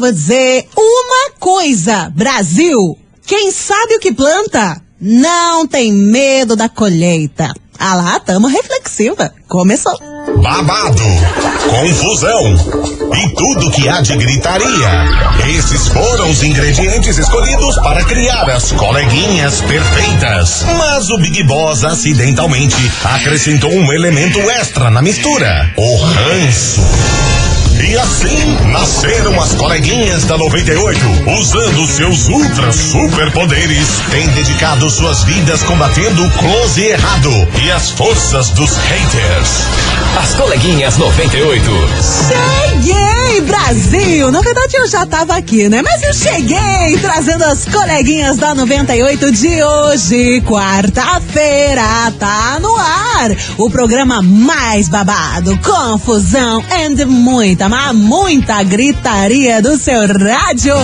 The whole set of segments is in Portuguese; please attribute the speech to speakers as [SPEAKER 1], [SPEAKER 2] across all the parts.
[SPEAKER 1] vou dizer uma coisa, Brasil. Quem sabe o que planta, não tem medo da colheita. Ah lá, tamo reflexiva. Começou.
[SPEAKER 2] Babado, confusão e tudo que há de gritaria. Esses foram os ingredientes escolhidos para criar as coleguinhas perfeitas. Mas o Big Boss acidentalmente acrescentou um elemento extra na mistura: o ranço. E assim nasceram as coleguinhas da 98, usando seus ultra superpoderes, têm dedicado suas vidas combatendo o close errado e as forças dos haters.
[SPEAKER 3] As coleguinhas 98.
[SPEAKER 1] Cheguei, Brasil! Na verdade, eu já tava aqui, né? Mas eu cheguei trazendo as coleguinhas da 98 de hoje, quarta-feira. Tá no ar o programa mais babado, confusão e muita, mas muita gritaria do seu rádio.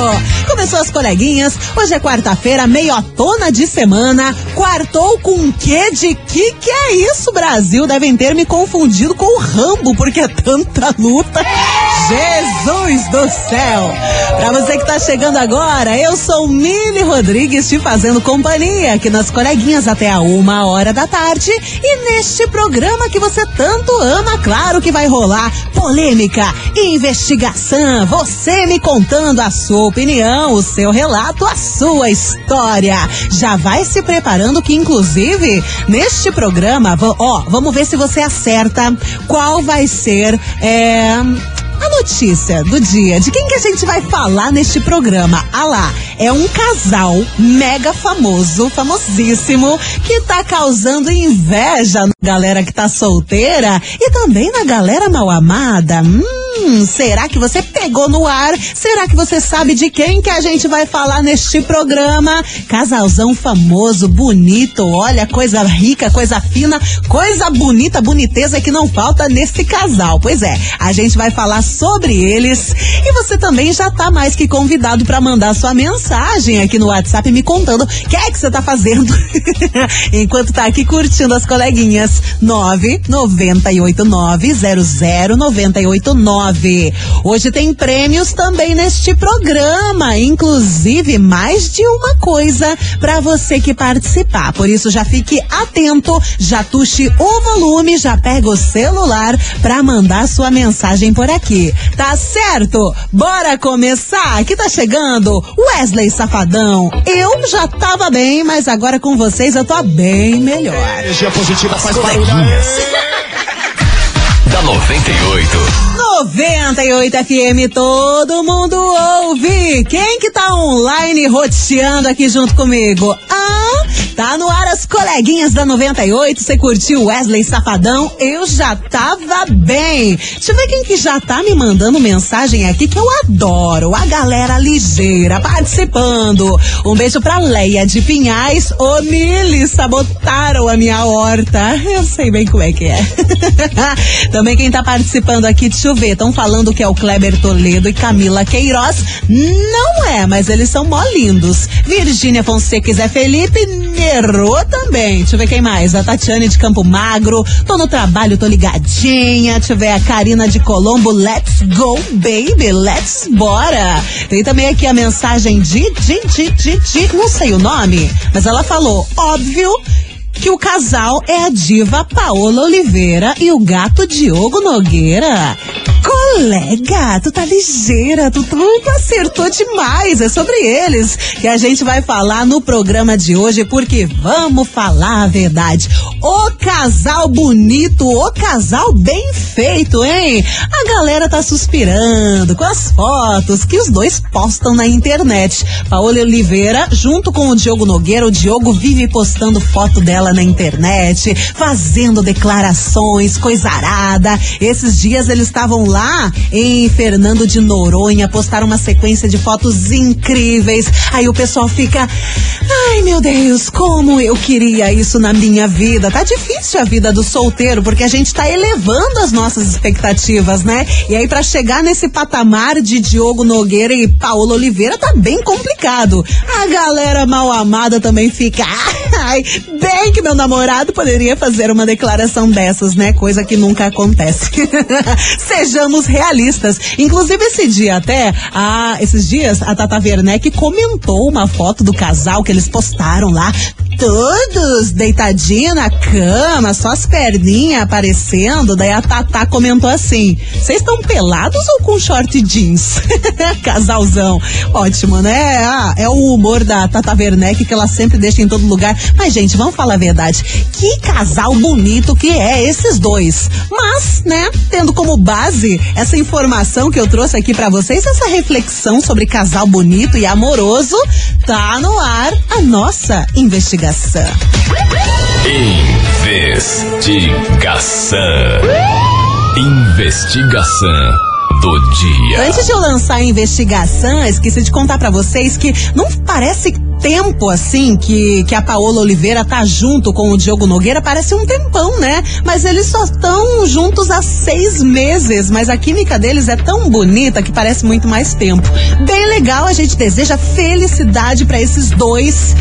[SPEAKER 1] Começou as coleguinhas, hoje é quarta-feira, meiotona de semana. Quartou com um quê de que que é isso, Brasil? Devem ter me confundido com o Rambo, porque é tanta luta. Jesus do céu! Pra você que tá chegando agora, eu sou Mili Rodrigues te fazendo companhia aqui nas coleguinhas até a uma hora da tarde. E neste programa que você tanto ama, claro que vai rolar polêmica, investigação, você me contando a sua opinião, o seu relato, a sua história. Já vai se preparando que, inclusive, neste programa, ó, vamos ver se você acerta qual vai ser. É, a notícia do dia, de quem que a gente vai falar neste programa? Ah lá, é um casal mega famoso, famosíssimo, que tá causando inveja na galera que tá solteira e também na galera mal amada. Hum, será que você pegou no ar? Será que você sabe de quem que a gente vai falar neste programa? Casalzão famoso, bonito, olha, coisa rica, coisa fina, coisa bonita, boniteza que não falta nesse casal. Pois é, a gente vai falar sobre eles e você também já tá mais que convidado para mandar sua mensagem aqui no WhatsApp me contando o que é que você tá fazendo enquanto tá aqui curtindo as coleguinhas. 998900989. Hoje tem prêmios também neste programa, inclusive mais de uma coisa para você que participar. Por isso já fique atento, já tuxe o volume, já pega o celular para mandar sua mensagem por aqui. Tá certo? Bora começar? Aqui tá chegando Wesley Safadão. Eu já tava bem, mas agora com vocês eu tô bem melhor.
[SPEAKER 3] Energia positiva faz coleguinhas. da 98.
[SPEAKER 1] 98 FM, todo mundo ouve. Quem que tá online roteando aqui junto comigo? Ah, tá no ar as coleguinhas da 98. Você curtiu Wesley Safadão? Eu já tava bem. Deixa eu ver quem que já tá me mandando mensagem aqui que eu adoro. A galera ligeira participando. Um beijo pra Leia de Pinhais. Ô, Mili, sabotaram a minha horta. Eu sei bem como é que é. Também quem tá participando aqui, deixa eu ver Estão falando que é o Kleber Toledo e Camila Queiroz. Não é, mas eles são mó lindos. Virgínia Fonseca e Zé Felipe errou também. Deixa eu ver quem mais. A Tatiane de Campo Magro. Tô no trabalho, tô ligadinha. Deixa eu ver a Karina de Colombo. Let's go, baby. Let's bora. Tem também aqui a mensagem de, de, de, de, de, não sei o nome, mas ela falou, óbvio que o casal é a diva Paola Oliveira e o gato Diogo Nogueira. Colega, tu tá ligeira, tu, tu acertou demais. É sobre eles que a gente vai falar no programa de hoje, porque vamos falar a verdade. O casal bonito, o casal bem feito, hein? A galera tá suspirando com as fotos que os dois postam na internet. Paola Oliveira, junto com o Diogo Nogueira, o Diogo vive postando foto dela na internet, fazendo declarações, coisa arada. Esses dias eles estavam lá em Fernando de Noronha, postaram uma sequência de fotos incríveis. Aí o pessoal fica, ai meu Deus, como eu queria isso na minha vida. Tá difícil a vida do solteiro, porque a gente tá elevando as nossas expectativas, né? E aí para chegar nesse patamar de Diogo Nogueira e Paulo Oliveira tá bem complicado. A galera mal amada também fica, ai, bem que meu namorado poderia fazer uma declaração dessas, né? Coisa que nunca acontece. Sejamos realistas. Inclusive, esse dia até, ah, esses dias, a Tata Werneck comentou uma foto do casal que eles postaram lá todos deitadinhos na cama, só as perninhas aparecendo. Daí a Tatá comentou assim: Vocês estão pelados ou com short jeans? Casalzão. Ótimo, né? Ah, é o humor da Tata Werneck que ela sempre deixa em todo lugar. Mas, gente, vamos falar a verdade. Que casal bonito que é esses dois. Mas, né, tendo como base essa informação que eu trouxe aqui para vocês, essa reflexão sobre casal bonito e amoroso, tá no ar a nossa investigação investigação.
[SPEAKER 3] Investigação. Investigação do dia.
[SPEAKER 1] Antes de eu lançar a investigação, esqueci de contar para vocês que não parece tempo assim que, que a Paola Oliveira tá junto com o Diogo Nogueira, parece um tempão, né? Mas eles só estão juntos há seis meses, mas a química deles é tão bonita que parece muito mais tempo. Bem legal, a gente deseja felicidade para esses dois.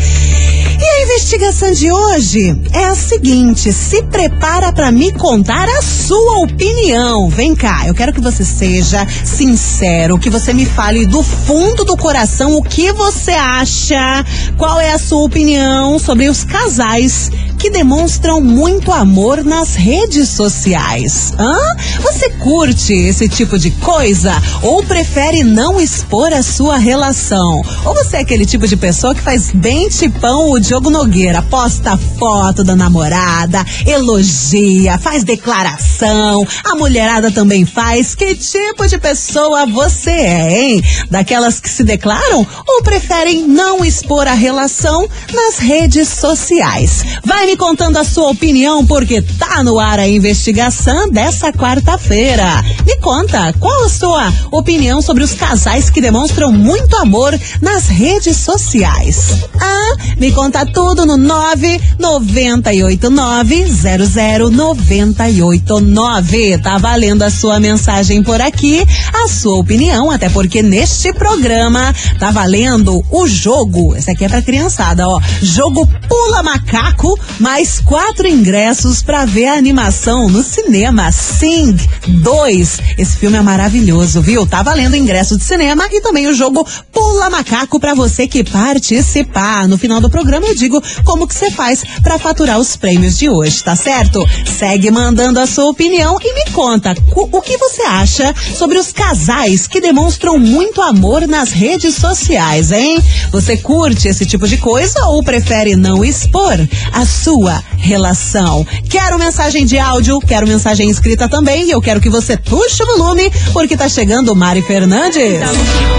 [SPEAKER 1] E a investigação de hoje é a seguinte: se prepara para me contar a sua opinião. Vem cá, eu quero que você seja sincero, que você me fale do fundo do coração o que você acha, qual é a sua opinião sobre os casais que demonstram muito amor nas redes sociais. Hã? Você curte esse tipo de coisa ou prefere não expor a sua relação? Ou você é aquele tipo de pessoa que faz bem tipão o Diogo Nogueira, posta foto da namorada, elogia, faz declaração, a mulherada também faz. Que tipo de pessoa você é, hein? Daquelas que se declaram ou preferem não expor a relação nas redes sociais? Vai me contando a sua opinião, porque tá no ar a investigação dessa quarta-feira. Me conta, qual a sua opinião sobre os casais que demonstram muito amor nas redes sociais? Ah, me conta tudo no 998900989. Tá valendo a sua mensagem por aqui, a sua opinião, até porque neste programa tá valendo o jogo. Esse aqui é pra criançada, ó. Jogo Pula Macaco mais quatro ingressos para ver a animação no cinema Sing 2. Esse filme é maravilhoso, viu? Tá valendo ingresso de cinema e também o jogo Pula Macaco para você que participar. No final do programa eu digo como que você faz para faturar os prêmios de hoje, tá certo? Segue mandando a sua opinião e me conta o que você acha sobre os casais que demonstram muito amor nas redes sociais, hein? Você curte esse tipo de coisa ou prefere não expor a sua relação. Quero mensagem de áudio, quero mensagem escrita também e eu quero que você puxe o volume porque tá chegando Mari Fernandes.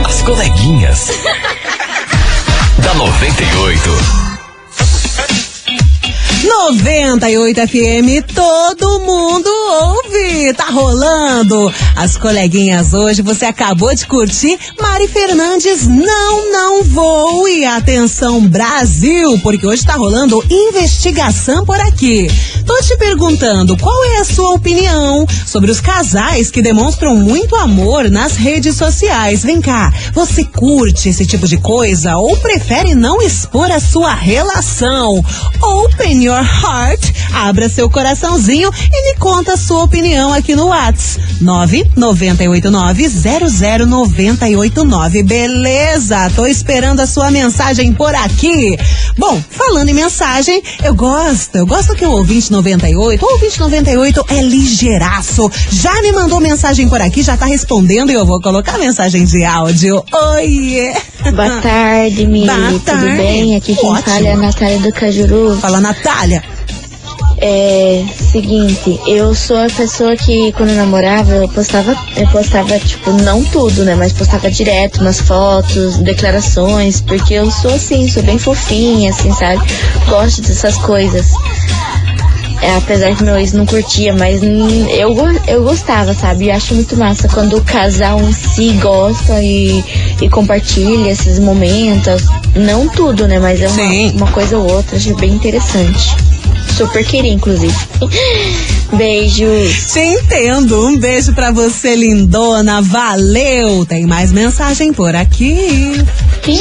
[SPEAKER 3] As coleguinhas. da 98.
[SPEAKER 1] 98 FM, todo mundo ouve. Tá rolando. As coleguinhas hoje, você acabou de curtir Mari Fernandes, não, não vou. E atenção Brasil, porque hoje tá rolando investigação por aqui. Tô te perguntando, qual é a sua opinião sobre os casais que demonstram muito amor nas redes sociais? Vem cá, você curte esse tipo de coisa ou prefere não expor a sua relação? Open your heart, abra seu coraçãozinho e me conta a sua opinião aqui no Whats. 998900989. Beleza? Tô esperando a sua mensagem por aqui. Bom, falando em mensagem, eu gosto, eu gosto que o ouvinte 98, o ouvinte 98 é ligeiraço. Já me mandou mensagem por aqui, já tá respondendo e eu vou colocar mensagem de áudio. Oiê!
[SPEAKER 4] Boa tarde, Mi.
[SPEAKER 1] Boa
[SPEAKER 4] Tudo
[SPEAKER 1] tarde.
[SPEAKER 4] bem? Aqui quem
[SPEAKER 1] Ótimo.
[SPEAKER 4] fala é a Natália do Cajuru.
[SPEAKER 1] Fala, Natália.
[SPEAKER 4] É seguinte, eu sou a pessoa que quando eu namorava, eu postava, eu postava, tipo, não tudo, né? Mas postava direto umas fotos, declarações, porque eu sou assim, sou bem fofinha, assim, sabe? Gosto dessas coisas. É, apesar que meu ex não curtia, mas hum, eu, eu gostava, sabe? E acho muito massa quando o casal em si gosta e, e compartilha esses momentos. Não tudo, né? Mas é uma, uma coisa ou outra, acho bem interessante. Super queria, inclusive. Beijos.
[SPEAKER 1] Te entendo. Um beijo pra você, lindona. Valeu. Tem mais mensagem por aqui.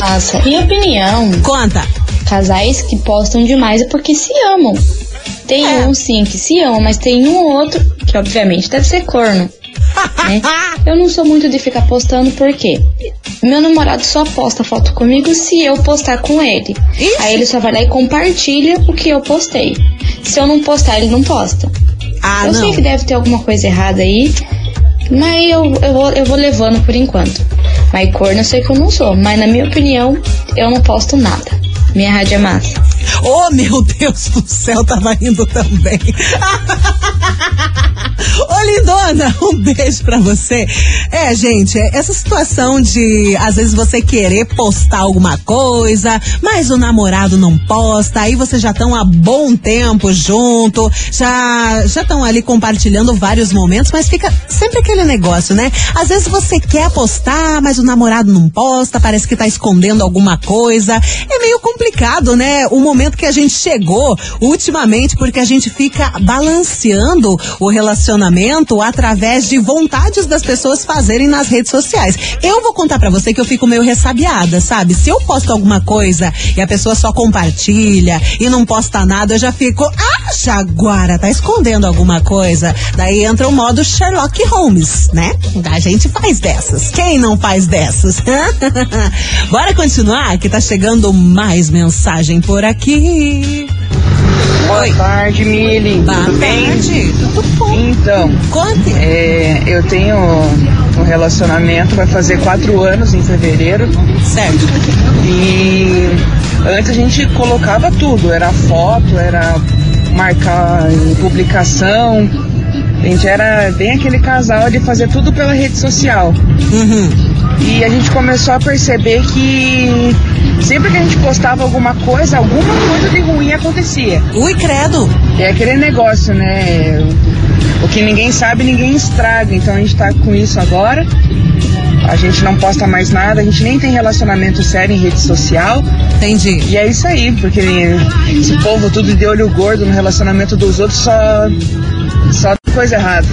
[SPEAKER 5] Nossa, minha opinião,
[SPEAKER 1] Conta.
[SPEAKER 4] casais que postam demais é porque se amam. Tem
[SPEAKER 1] É.
[SPEAKER 4] um sim que se ama, mas tem um ou outro que obviamente deve ser corno. né? Eu não sou muito de ficar postando porque meu namorado só posta foto comigo se eu postar com ele.
[SPEAKER 1] Ixi.
[SPEAKER 4] Aí ele só vai lá e compartilha o que eu postei. Se eu não postar, ele não posta.
[SPEAKER 1] Ah,
[SPEAKER 4] eu
[SPEAKER 1] não.
[SPEAKER 4] sei que deve ter alguma coisa errada aí, mas eu, eu, vou, eu vou levando por enquanto. Mas corno eu sei que eu não sou, mas na minha opinião, eu não posto nada. Minha rádio é massa.
[SPEAKER 1] Oh, meu Deus do céu, tava indo também. Ô, lindona, um beijo pra você. É, gente, é essa situação de, às vezes, você querer postar alguma coisa, mas o namorado não posta, aí vocês já estão há bom tempo junto, já já estão ali compartilhando vários momentos, mas fica sempre aquele negócio, né? Às vezes você quer postar, mas o namorado não posta, parece que tá escondendo alguma coisa. É meio complicado, né? O momento que a gente chegou ultimamente, porque a gente fica balanceando o relacionamento através de vontades das pessoas fazerem nas redes sociais. Eu vou contar pra você que eu fico meio ressabiada, sabe? Se eu posto alguma coisa e a pessoa só compartilha e não posta nada, eu já fico, ah, Jaguara, tá escondendo alguma coisa. Daí entra o modo Sherlock Holmes, né? A gente faz dessas. Quem não faz dessas? Bora continuar, que tá chegando mais mensagem por aqui. Oi.
[SPEAKER 5] Boa tarde, Mili.
[SPEAKER 1] Boa
[SPEAKER 5] Tudo bem?
[SPEAKER 1] tarde. Tudo bom?
[SPEAKER 5] Então,
[SPEAKER 1] Conte.
[SPEAKER 5] é, eu tenho um relacionamento, vai fazer quatro anos em fevereiro.
[SPEAKER 1] Certo.
[SPEAKER 5] E antes a gente colocava tudo, era foto, era marcar em publicação. A gente era bem aquele casal de fazer tudo pela rede social.
[SPEAKER 1] Uhum.
[SPEAKER 5] E a gente começou a perceber que sempre que a gente postava alguma coisa, alguma coisa de ruim acontecia.
[SPEAKER 1] Ui, credo.
[SPEAKER 5] É aquele negócio, né? O que ninguém sabe, ninguém estraga. Então a gente tá com isso agora. A gente não posta mais nada, a gente nem tem relacionamento sério em rede social.
[SPEAKER 1] Entendi.
[SPEAKER 5] E é isso aí, porque esse povo tudo de olho gordo no relacionamento dos outros só. só tem coisa errada.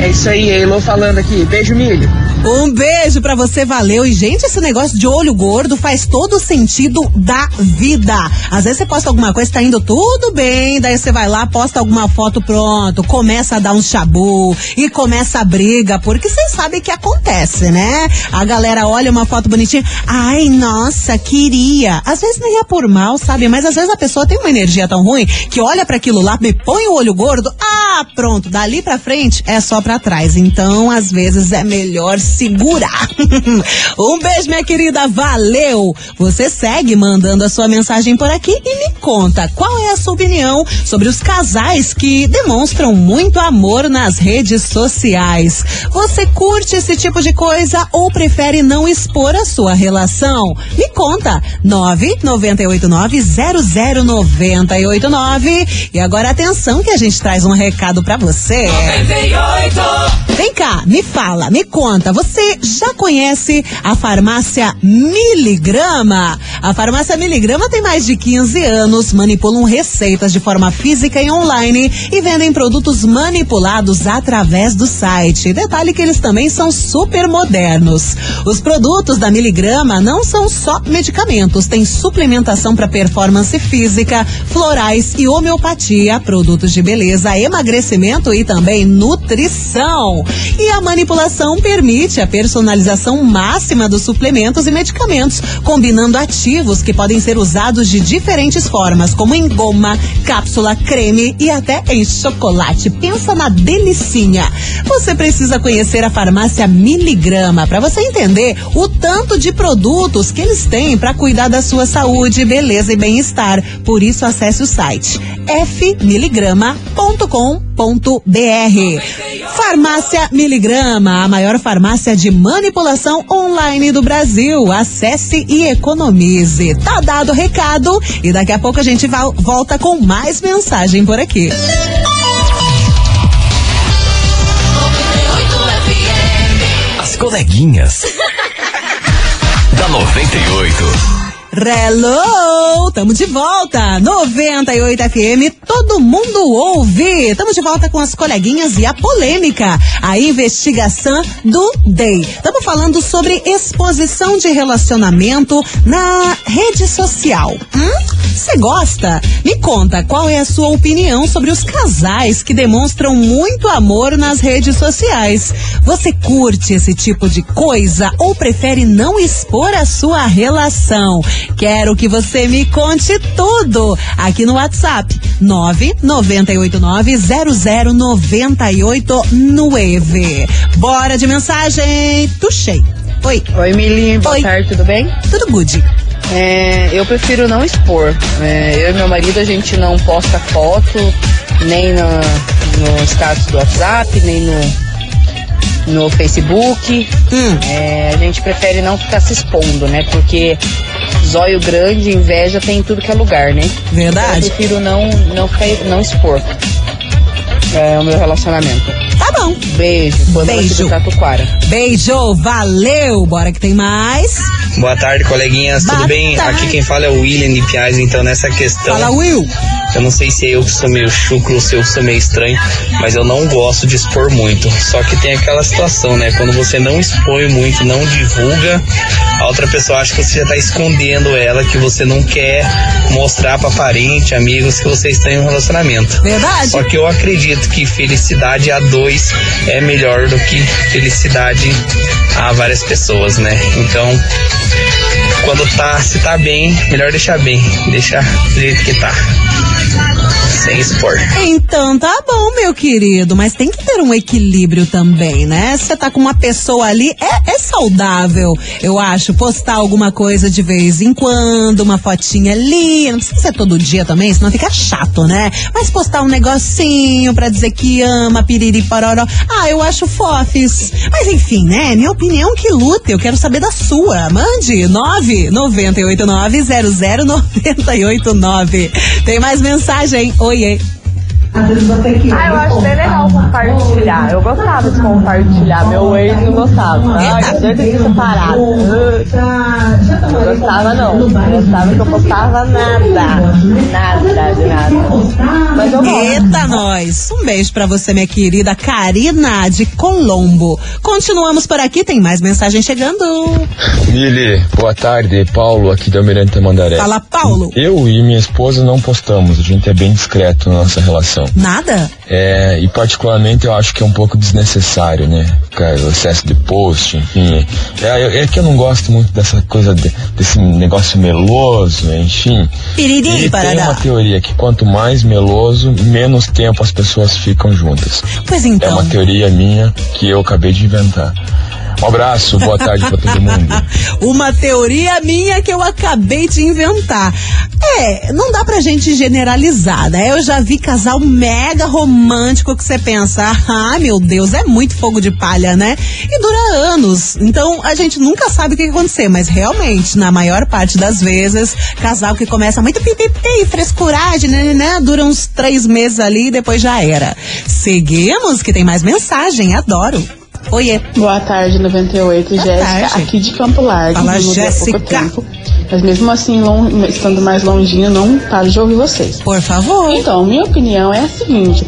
[SPEAKER 5] É isso aí, Elo falando aqui. Beijo, milho.
[SPEAKER 1] Um beijo pra você, valeu. E, gente, esse negócio de olho gordo faz todo o sentido da vida. Às vezes você posta alguma coisa, tá indo tudo bem, daí você vai lá, posta alguma foto, pronto, começa a dar um chabu e começa a briga, porque você sabe que acontece, né? A galera olha uma foto bonitinha, ai, nossa, queria. Às vezes nem é por mal, sabe? Mas às vezes a pessoa tem uma energia tão ruim que olha pra aquilo lá, me põe o olho gordo, ah, pronto, dali pra frente é só pra trás. Então, às vezes é melhor segurar. um beijo, minha querida, valeu! Você segue mandando a sua mensagem por aqui e me conta qual é a sua opinião sobre os casais que demonstram muito amor nas redes sociais. Você curte esse tipo de coisa ou prefere não expor a sua relação? Me conta! 998900989. E agora atenção que a gente traz um recado pra você. Vem cá, me fala, me conta, você já conhece a farmácia Miligrama? A farmácia Miligrama tem mais de 15 anos, manipulam receitas de forma física e online e vendem produtos manipulados através do site. Detalhe que eles também são super modernos. Os produtos da Miligrama não são só medicamentos, tem suplementação para performance física, florais e homeopatia, produtos de beleza, emagrecimento e também nutrição. E a manipulação permite a personalização máxima dos suplementos e medicamentos, combinando ativos que podem ser usados de diferentes formas, como em goma, cápsula, creme e até em chocolate. Pensa na delicinha. Você precisa conhecer a farmácia Miligrama para você entender o tanto de produtos que eles têm para cuidar da sua saúde, beleza e bem-estar. Por isso acesse o site fmiligrama.com.br. Farmácia Miligrama, a maior farmácia de manipulação online do Brasil. Acesse e economize. Tá dado o recado e daqui a pouco a gente volta com mais mensagem por aqui.
[SPEAKER 3] As coleguinhas. da 98.
[SPEAKER 1] Hello! Tamo de volta! 98 FM, todo mundo ouve! Tamo de volta com as coleguinhas e a polêmica, a investigação do Day. Tamo falando sobre exposição de relacionamento na rede social. Você gosta? Me conta qual é a sua opinião sobre os casais que demonstram muito amor nas redes sociais. Você curte esse tipo de coisa ou prefere não expor a sua relação? Quero que você me conte tudo aqui no WhatsApp 998900989. Bora de mensagem, tuxei. Oi.
[SPEAKER 6] Oi, Mili. Boa
[SPEAKER 1] Oi.
[SPEAKER 6] tarde, tudo bem?
[SPEAKER 1] Tudo good.
[SPEAKER 6] É, eu prefiro não expor. É, eu e meu marido, a gente não posta foto, nem no, no status do WhatsApp, nem no, no Facebook.
[SPEAKER 1] Hum.
[SPEAKER 6] É, a gente prefere não ficar se expondo, né? Porque zóio grande, inveja tem em tudo que é lugar, né? Eu
[SPEAKER 1] Verdade?
[SPEAKER 6] prefiro não, não, ficar, não expor é, o meu relacionamento.
[SPEAKER 1] Tá bom.
[SPEAKER 6] Beijo. Boa noite
[SPEAKER 1] Beijo.
[SPEAKER 6] do Tatuquara.
[SPEAKER 1] Beijo, valeu. Bora que tem mais.
[SPEAKER 7] Boa tarde, coleguinhas.
[SPEAKER 1] Boa
[SPEAKER 7] Tudo bem?
[SPEAKER 1] tarde.
[SPEAKER 7] Aqui quem fala é o William de Piaz. Então, nessa questão,
[SPEAKER 1] Fala, Will.
[SPEAKER 7] eu não sei se é eu que sou meio chucro ou se eu que sou meio estranho, mas eu não gosto de expor muito. Só que tem aquela situação, né? Quando você não expõe muito, não divulga, a outra pessoa acha que você já tá escondendo ela, que você não quer mostrar pra parente, amigos, que você está em um relacionamento.
[SPEAKER 1] Verdade?
[SPEAKER 7] Só que eu acredito que felicidade a é melhor do que felicidade a várias pessoas, né? Então, quando tá, se tá bem, melhor deixar bem, deixar do jeito que tá.
[SPEAKER 1] Então tá bom, meu querido, mas tem que ter um equilíbrio também, né? Você tá com uma pessoa ali, é, é saudável, eu acho, postar alguma coisa de vez em quando, uma fotinha ali, não precisa ser todo dia também, senão fica chato, né? Mas postar um negocinho pra dizer que ama, piriri pororó, ah, eu acho fofes. Mas enfim, né? Minha opinião que luta, eu quero saber da sua. Mande 998900989. Tem mais mensagem? Oiê.
[SPEAKER 8] Ah, eu acho bem legal compartilhar. Eu gostava de compartilhar. Meu ex não gostava. Ai, que doido de separado. Não gostava não. Não gostava que eu postava nada. Nada de nada. Mas eu gosto.
[SPEAKER 1] Eita, nós! Um beijo pra você, minha querida Karina de Colombo. Continuamos por aqui, tem mais mensagem chegando.
[SPEAKER 9] Mili, boa tarde. Paulo aqui da Almirante Tamandaré.
[SPEAKER 1] Fala, Paulo.
[SPEAKER 9] Eu e minha esposa não postamos, a gente é bem discreto na nossa relação.
[SPEAKER 1] Nada?
[SPEAKER 9] É, e particularmente eu acho que é um pouco desnecessário, né? O excesso de post, enfim. É, é que eu não gosto muito dessa coisa, de- desse negócio meloso, enfim.
[SPEAKER 1] Piriri,
[SPEAKER 9] E tem
[SPEAKER 1] parará.
[SPEAKER 9] uma teoria que quanto mais meloso, menos tempo as pessoas ficam juntas.
[SPEAKER 1] Pois
[SPEAKER 9] É
[SPEAKER 1] então.
[SPEAKER 9] uma teoria minha que eu acabei de inventar. Um abraço, boa tarde pra todo mundo.
[SPEAKER 1] Uma teoria minha que eu acabei de inventar. É, não dá pra gente generalizar, né? Eu já vi casal mega romântico que você pensa, ah, meu Deus, é muito fogo de palha, né? E dura anos. Então a gente nunca sabe o que vai acontecer, mas realmente, na maior parte das vezes, casal que começa muito pipipi, frescuragem, né, né? Dura uns três meses ali e depois já era. Seguimos, que tem mais mensagem, adoro. Oiê.
[SPEAKER 10] Boa tarde, 98,
[SPEAKER 1] Boa
[SPEAKER 10] Jéssica,
[SPEAKER 1] tarde.
[SPEAKER 10] aqui de Campo Largo.
[SPEAKER 1] Fala, Jéssica.
[SPEAKER 10] tempo, Mas mesmo assim, lon- estando mais longinho, não paro de ouvir vocês.
[SPEAKER 1] Por favor.
[SPEAKER 10] Então, minha opinião é a seguinte: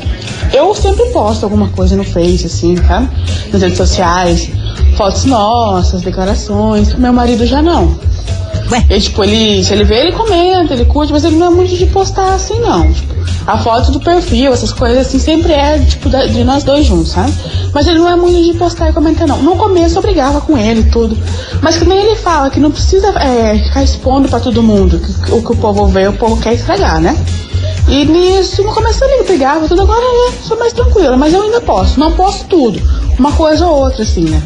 [SPEAKER 10] eu sempre posto alguma coisa no Face, assim, tá? Nas redes sociais, fotos nossas, declarações. Meu marido já não.
[SPEAKER 1] Ué.
[SPEAKER 10] Ele, tipo, ele, se ele vê, ele comenta, ele curte, mas ele não é muito de postar assim, não. Tipo, a foto do perfil, essas coisas assim, sempre é, tipo, de nós dois juntos, sabe? Mas ele não é muito de postar e comentar, não. No começo eu brigava com ele tudo. Mas que nem ele fala que não precisa é, ficar expondo pra todo mundo. Que, o que o povo vê, o povo quer estragar, né? E nisso, no começo eu brigava, tudo agora eu sou mais tranquila, mas eu ainda posso. Não posso tudo. Uma coisa ou outra, assim, né?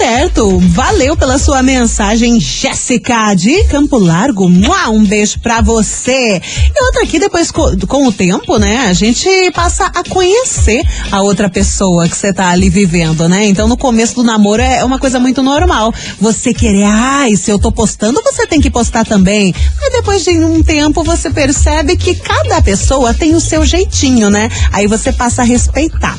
[SPEAKER 1] Certo. Valeu pela sua mensagem, Jéssica de Campo Largo. Um beijo pra você. E outra aqui, depois co- com o tempo, né? A gente passa a conhecer a outra pessoa que você tá ali vivendo, né? Então no começo do namoro é uma coisa muito normal. Você querer, ai, se eu tô postando, você tem que postar também. Mas depois de um tempo você percebe que cada pessoa tem o seu jeitinho, né? Aí você passa a respeitar.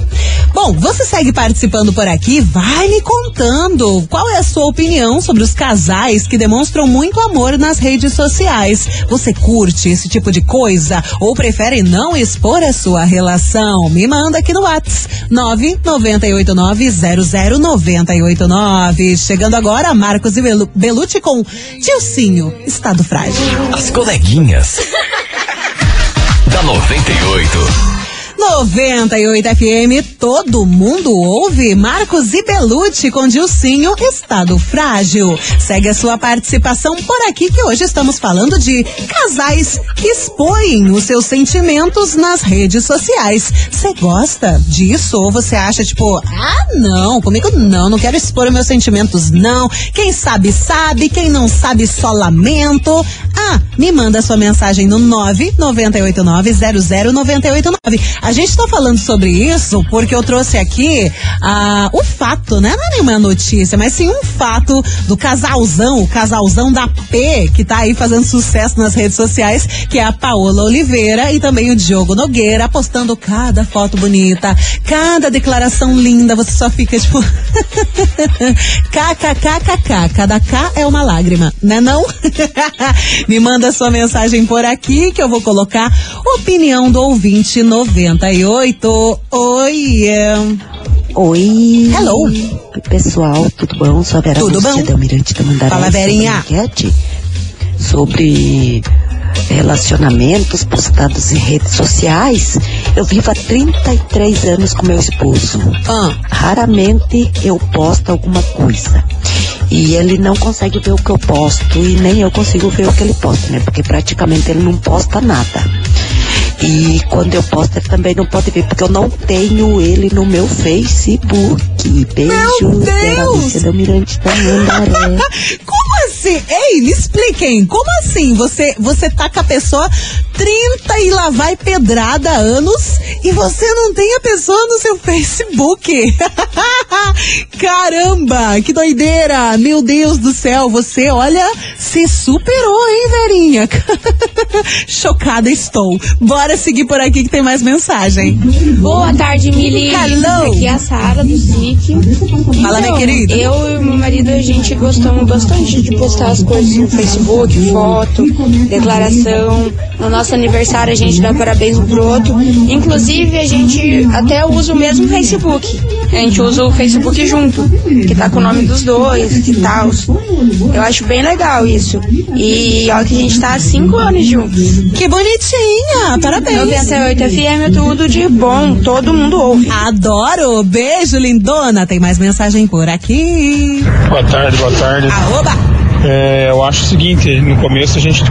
[SPEAKER 1] Bom, você segue participando por aqui, vai me contando qual é a sua opinião sobre os casais que demonstram muito amor nas redes sociais. Você curte esse tipo de coisa ou prefere não expor a sua relação? Me manda aqui no WhatsApp 998900989. Chegando agora, Marcos e Belu Belucci com Tilcinho, Estado Frágil.
[SPEAKER 3] As coleguinhas. da 98.
[SPEAKER 1] 98 FM, todo mundo ouve. Marcos e com Dilcinho, Estado Frágil. Segue a sua participação por aqui que hoje estamos falando de casais que expõem os seus sentimentos nas redes sociais. Você gosta disso ou você acha tipo, ah, não, comigo não, não quero expor meus sentimentos não. Quem sabe sabe, quem não sabe só lamento. Ah, me manda sua mensagem no 998900989. A gente tá falando sobre isso porque eu trouxe aqui ah, o fato, né? Não é nenhuma notícia, mas sim um fato do casalzão, o casalzão da P, que tá aí fazendo sucesso nas redes sociais, que é a Paola Oliveira e também o Diogo Nogueira, postando cada foto bonita, cada declaração linda, você só fica tipo. KKKKK, cada K é uma lágrima, né não? Me manda sua mensagem por aqui que eu vou colocar opinião do ouvinte 98. Oi.
[SPEAKER 11] Oi.
[SPEAKER 1] Hello.
[SPEAKER 11] Oi, pessoal, tudo bom? Sou a Vera
[SPEAKER 1] Tudo
[SPEAKER 11] Lúcia
[SPEAKER 1] bom?
[SPEAKER 11] da Almirante da Mandaré.
[SPEAKER 1] Fala, Verinha.
[SPEAKER 11] Sobre relacionamentos postados em redes sociais. Eu vivo há 33 anos com meu esposo.
[SPEAKER 1] Ah.
[SPEAKER 11] Raramente eu posto alguma coisa. E ele não consegue ver o que eu posto e nem eu consigo ver o que ele posta, né? Porque praticamente ele não posta nada. E quando eu posto, ele também não pode ver, porque eu não tenho ele no meu Facebook. Beijo, Vera Lúcia da Mirante da Mandaré.
[SPEAKER 1] Assim? Ei, me expliquem. Como assim? Você, você tá com a pessoa 30 e lá vai pedrada anos e você não tem a pessoa no seu Facebook. Caramba, que doideira. Meu Deus do céu, você, olha, se superou, hein, Verinha? Chocada estou. Bora seguir por aqui que tem mais mensagem.
[SPEAKER 12] Boa tarde, Mili.
[SPEAKER 1] Hello.
[SPEAKER 12] Aqui é a Sara do SIC.
[SPEAKER 1] Fala, minha querida.
[SPEAKER 12] Eu e meu marido, a gente gostamos bastante de postar as coisas no Facebook, foto, declaração. No nosso aniversário, a gente dá parabéns um pro outro. Inclusive, a gente até usa o mesmo Facebook. A gente usa o Facebook junto, que tá com o nome dos dois e tal. Eu acho bem legal isso. E olha que a gente tá há cinco anos juntos.
[SPEAKER 1] Que bonitinha, parabéns.
[SPEAKER 12] 98 FM, tudo de bom, todo mundo ouve.
[SPEAKER 1] Adoro. Beijo, lindona. Tem mais mensagem por aqui.
[SPEAKER 13] Boa tarde, boa tarde.
[SPEAKER 1] Aoba.
[SPEAKER 13] É, eu acho o seguinte, no começo a gente,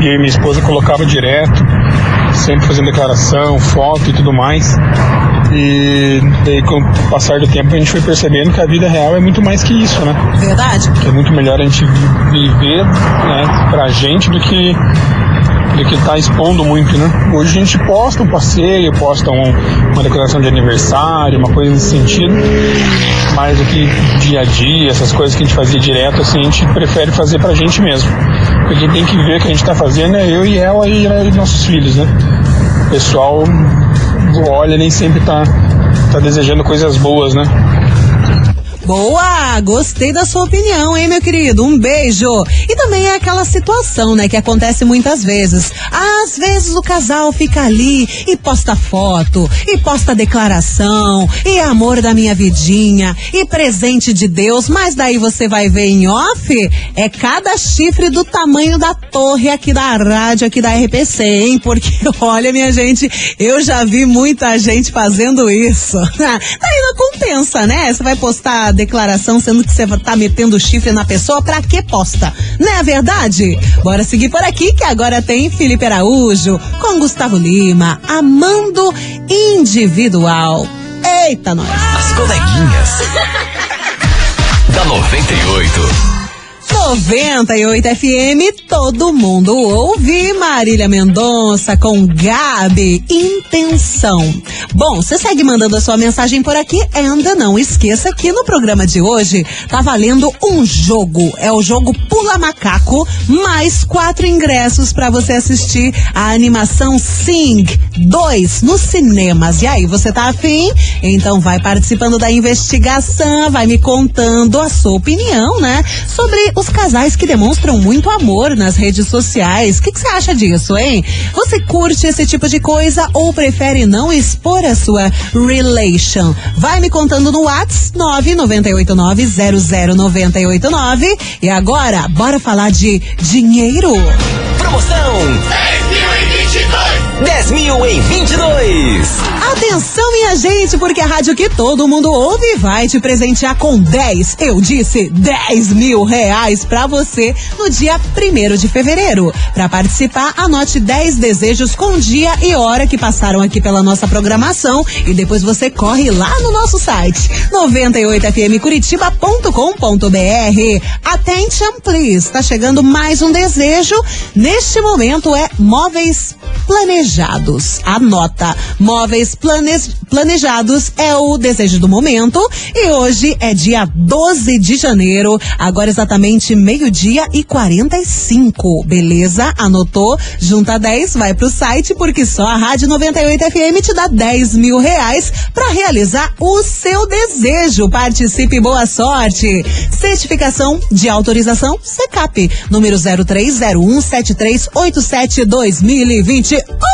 [SPEAKER 13] eu e minha esposa colocava direto, sempre fazendo declaração, foto e tudo mais. E daí com o passar do tempo a gente foi percebendo que a vida real é muito mais que isso, né?
[SPEAKER 1] Verdade.
[SPEAKER 13] Que é muito melhor a gente vi- viver, né, pra gente do que do que tá expondo muito, né? Hoje a gente posta um passeio, posta um- uma declaração de aniversário, uma coisa nesse sentido, mas o que dia a dia, essas coisas que a gente fazia direto, assim, a gente prefere fazer pra gente mesmo. Porque quem tem que ver o que a gente tá fazendo é eu e ela e, e nossos filhos, né? O pessoal olha nem sempre tá, tá desejando coisas boas, né?
[SPEAKER 1] Boa! Gostei da sua opinião, hein, meu querido? Um beijo! E também é aquela situação, né, que acontece muitas vezes. Às vezes o casal fica ali e posta foto, e posta declaração, e amor da minha vidinha, e presente de Deus, mas daí você vai ver em off, é cada chifre do tamanho da torre aqui da rádio, aqui da RPC, hein? Porque, olha, minha gente, eu já vi muita gente fazendo isso. Daí não compensa, né? Você vai postar a declaração sendo que você tá metendo chifre na pessoa, pra que posta? Não é verdade? Bora seguir por aqui que agora tem Felipe Araújo com Gustavo Lima, amando individual. Eita, nós!
[SPEAKER 3] As coleguinhas. da 98.
[SPEAKER 1] 98 FM, todo mundo ouve. Marília Mendonça com Gabi, intenção. Bom, você segue mandando a sua mensagem por aqui. Ainda não esqueça que no programa de hoje tá valendo um jogo. É o jogo Pula Macaco, mais quatro ingressos para você assistir a animação Sing 2 nos cinemas. E aí, você tá afim? Então vai participando da investigação, vai me contando a sua opinião, né? Sobre os casais que demonstram muito amor nas redes sociais. O que você acha disso, hein? Você curte esse tipo de coisa ou prefere não expor a sua relation? Vai me contando no WhatsApp 998900989. E agora, bora falar de dinheiro?
[SPEAKER 3] Promoção 10 mil em 22.
[SPEAKER 1] Atenção, minha gente, porque a rádio que todo mundo ouve vai te presentear com 10, eu disse 10 mil reais pra você no dia 1 de fevereiro. Pra participar, anote 10 desejos com dia e hora que passaram aqui pela nossa programação e depois você corre lá no nosso site 98fmcuritiba.com.br. Attention, please. Tá chegando mais um desejo. Neste momento é móveis planejados. Anota, móveis planes- planejados é o desejo do momento e hoje é dia 12 de janeiro, agora exatamente meio-dia e 45, beleza? Anotou? Junta 10, vai pro site porque só a Rádio 98 FM te dá 10 mil reais pra realizar o seu desejo. Participe, boa sorte! Certificação de autorização CECAP, número 03017387 2021.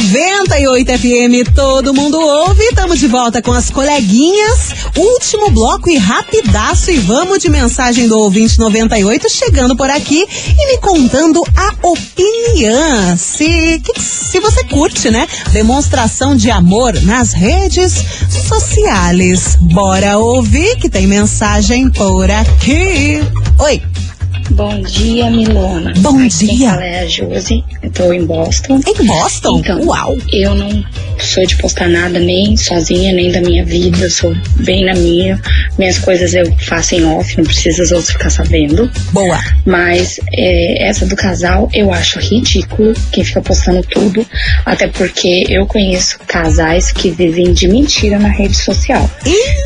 [SPEAKER 1] 98 FM, todo mundo ouve. Estamos de volta com as coleguinhas. Último bloco e rapidaço. E vamos de mensagem do ouvinte 98 chegando por aqui e me contando a opinião. Se, que- se você curte, né? Demonstração de amor nas redes sociais. Bora ouvir que tem mensagem por aqui. Oi.
[SPEAKER 14] Bom dia, Milona.
[SPEAKER 1] Bom
[SPEAKER 14] Aqui
[SPEAKER 1] dia.
[SPEAKER 14] Quem fala é a Josi. Eu tô em Boston.
[SPEAKER 1] Em Boston?
[SPEAKER 14] Então,
[SPEAKER 1] Uau.
[SPEAKER 14] Eu não sou de postar nada nem sozinha, nem da minha vida. Eu sou bem na minha. Minhas coisas eu faço em off, não precisa os outros ficar sabendo.
[SPEAKER 1] Boa.
[SPEAKER 14] Mas é, essa do casal eu acho ridículo quem fica postando tudo. Até porque eu conheço casais que vivem de mentira na rede social.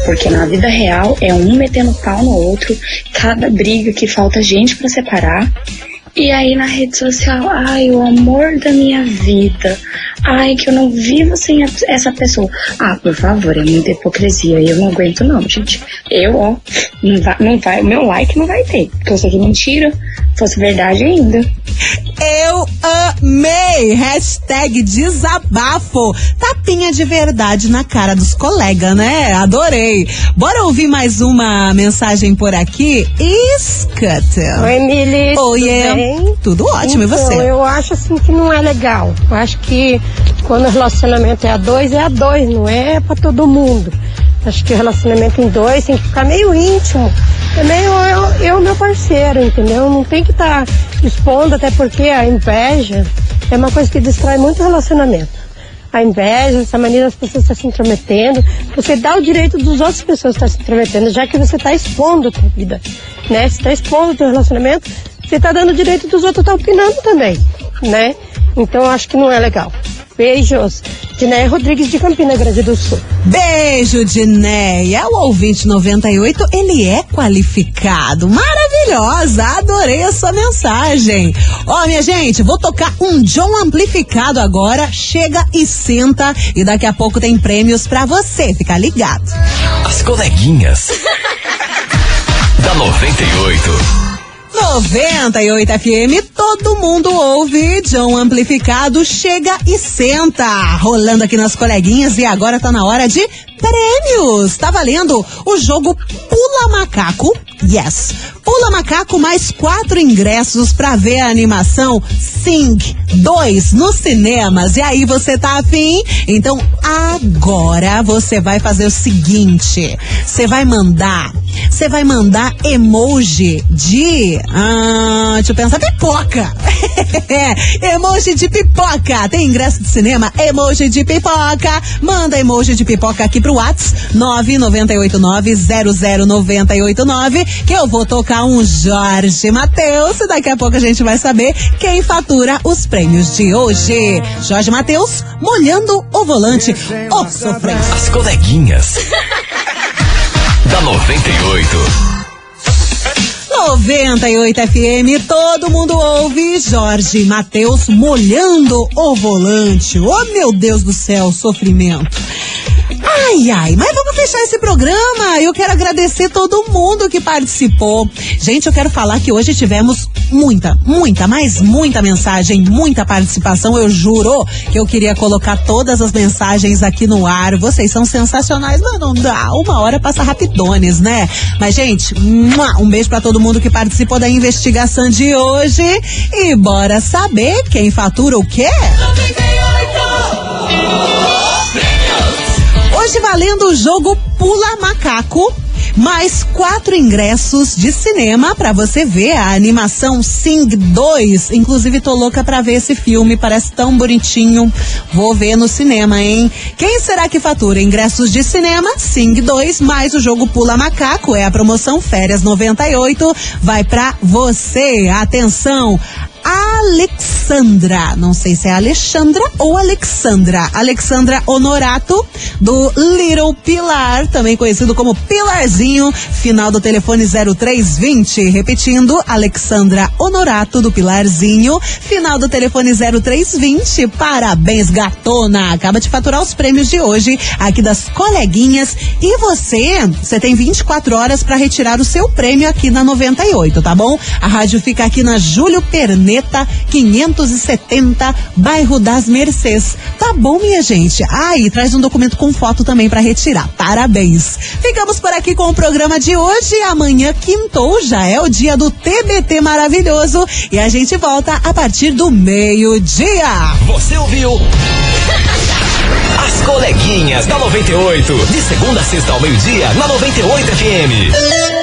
[SPEAKER 14] Porque na vida real é um metendo pau no outro, cada briga que falta gente pra separar. E aí na rede social, ai, o amor da minha vida. Ai, que eu não vivo sem a- essa pessoa. Ah, por favor, é muita hipocrisia. Eu não aguento não, gente. Eu, ó, não vai, não vai, o meu like não vai ter. Porque eu sei que é mentira, fosse verdade ainda.
[SPEAKER 1] Eu amei! Hashtag desabafo. Tapinha de verdade na cara dos colegas, né? Adorei. Bora ouvir mais uma mensagem por aqui? Escuta.
[SPEAKER 15] Oi, Mili.
[SPEAKER 1] Oi, é.
[SPEAKER 15] Bem?
[SPEAKER 1] Tudo ótimo, e
[SPEAKER 15] Então,
[SPEAKER 1] você?
[SPEAKER 15] Eu acho assim que não é legal. Eu acho que quando o relacionamento é a dois, é a dois, não é pra todo mundo. Acho que o relacionamento em dois tem que ficar meio íntimo. É meio eu, eu meu parceiro, entendeu? Não tem que estar expondo, até porque a inveja é uma coisa que destrói muito o relacionamento. A inveja, essa maneira das pessoas estar se intrometendo, você dá o direito dos outras pessoas estar se intrometendo, já que você está expondo a tua vida, né? Você está expondo o teu relacionamento, você está dando direito dos outros estar opinando também, né? Então eu acho que não é legal. Beijos. Diné Rodrigues de Campina Grande do Sul.
[SPEAKER 1] Beijo, Dinéia. O ouvinte 98, ele é qualificado. Maravilhosa. Adorei a sua mensagem. Ó, minha gente, vou tocar um John amplificado agora. Chega e senta. E daqui a pouco tem prêmios pra você. Fica ligado.
[SPEAKER 3] As coleguinhas. da 98.
[SPEAKER 1] 98 FM, todo mundo ouve. John Amplificado chega e senta. Rolando aqui nas coleguinhas e agora tá na hora de prêmios. Tá valendo o jogo Pula Macaco. Yes. Pula Macaco mais quatro ingressos pra ver a animação Sing 2 nos cinemas. E aí, você tá afim? Então, agora você vai fazer o seguinte: você vai mandar. Você vai mandar emoji de. Ah, deixa eu pensar, pipoca! emoji de pipoca! Tem ingresso de cinema? Emoji de pipoca! Manda emoji de pipoca aqui pro Whats 998900989 que eu vou tocar um Jorge Matheus e daqui a pouco a gente vai saber quem fatura os prêmios de hoje. Jorge Matheus molhando o volante. Ô, oh, sofrência.
[SPEAKER 3] As coleguinhas. da 98.
[SPEAKER 1] 98 FM, todo mundo ouve Jorge Matheus molhando o volante. Oh, meu Deus do céu, sofrimento. Ai, ai, mas vamos fechar esse programa. Eu quero agradecer todo mundo que participou. Gente, eu quero falar que hoje tivemos muita, muita, mas muita mensagem, muita participação. Eu juro que eu queria colocar todas as mensagens aqui no ar. Vocês são sensacionais, mas não dá. Uma hora passa rapidones, né? Mas, gente, um beijo para todo mundo que participou da investigação de hoje. E bora saber quem fatura o quê? 98! Hoje valendo o jogo Pula Macaco. Mais quatro ingressos de cinema para você ver a animação Sing 2. Inclusive, tô louca pra ver esse filme, parece tão bonitinho. Vou ver no cinema, hein? Quem será que fatura? Ingressos de cinema, Sing 2, mais o jogo Pula Macaco. É a promoção Férias 98. Vai pra você. Atenção! Alexandra. Não sei se é Alexandra ou Alexandra. Alexandra Honorato, do Little Pilar, também conhecido como Pilarzinho, final do telefone 0320. Repetindo, Alexandra Honorato, do Pilarzinho, final do telefone 0320. Parabéns, gatona! Acaba de faturar os prêmios de hoje aqui das coleguinhas. E você, você tem 24 horas para retirar o seu prêmio aqui na 98, tá bom? A rádio fica aqui na Júlio Pernambuco Planeta 570, bairro das Mercês. Tá bom, minha gente? Ah, e traz um documento com foto também para retirar. Parabéns. Ficamos por aqui com o programa de hoje. Amanhã, quintou, já é o dia do TBT maravilhoso. E a gente volta a partir do meio-dia.
[SPEAKER 3] Você ouviu? As coleguinhas da 98. De segunda a sexta ao meio-dia, na 98 FM.